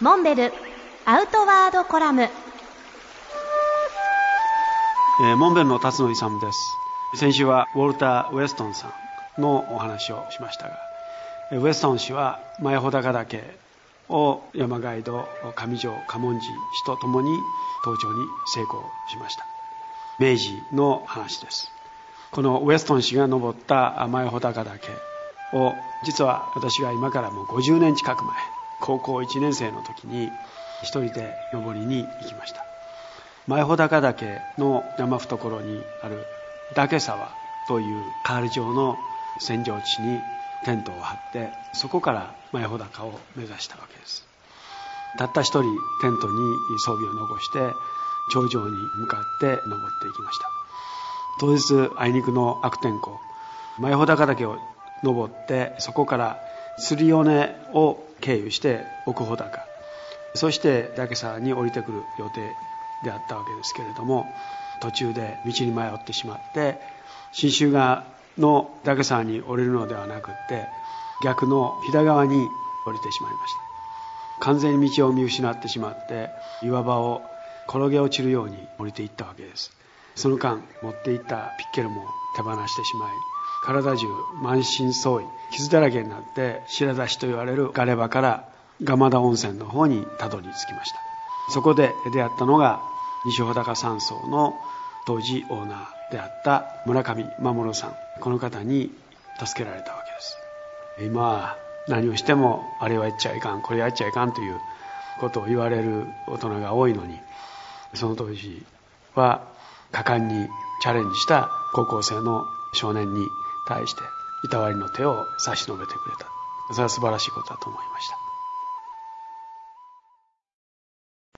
モンベルアウトワードコラム、えーモンベルの辰野勇です。先週はウォルター・ウェストンさんのお話をしましたがウェストン氏は前穂高岳を山ガイド上条嘉門次氏と共に登頂に成功しました。明治の話です。このウェストン氏が登った前穂高岳を実は私が今からもう50年近く前高校1年生の時に一人で登りに行きました。前穂高岳の山懐にある岳沢というカール状の扇状地にテントを張ってそこから前穂高を目指したわけです。たった一人テントに装備を残して頂上に向かって登っていきました。当日あいにくの悪天候。前穂高岳を登ってそこから釣り尾根を経由して奥穂高。そして岳沢に降りてくる予定であったわけですけれども途中で道に迷ってしまって信州川の岳沢に降りるのではなくって逆の飛騨川に降りてしまいました。完全に道を見失ってしまって岩場を転げ落ちるように降りていったわけです。その間持っていったピッケルも手放してしまい体中満身創痍傷だらけになって白出しと言われるガレ場から蒲田温泉の方にたどり着きました。そこで出会ったのが西穂高山荘の当時オーナーであった村上守さん。この方に助けられたわけです。今は何をしてもあれはやっちゃいかんこれやっちゃいかんということを言われる大人が多いのにその当時は果敢にチャレンジした高校生の少年に対していたわりの手を差し伸べてくれた。それは素晴らしいことだと思いました。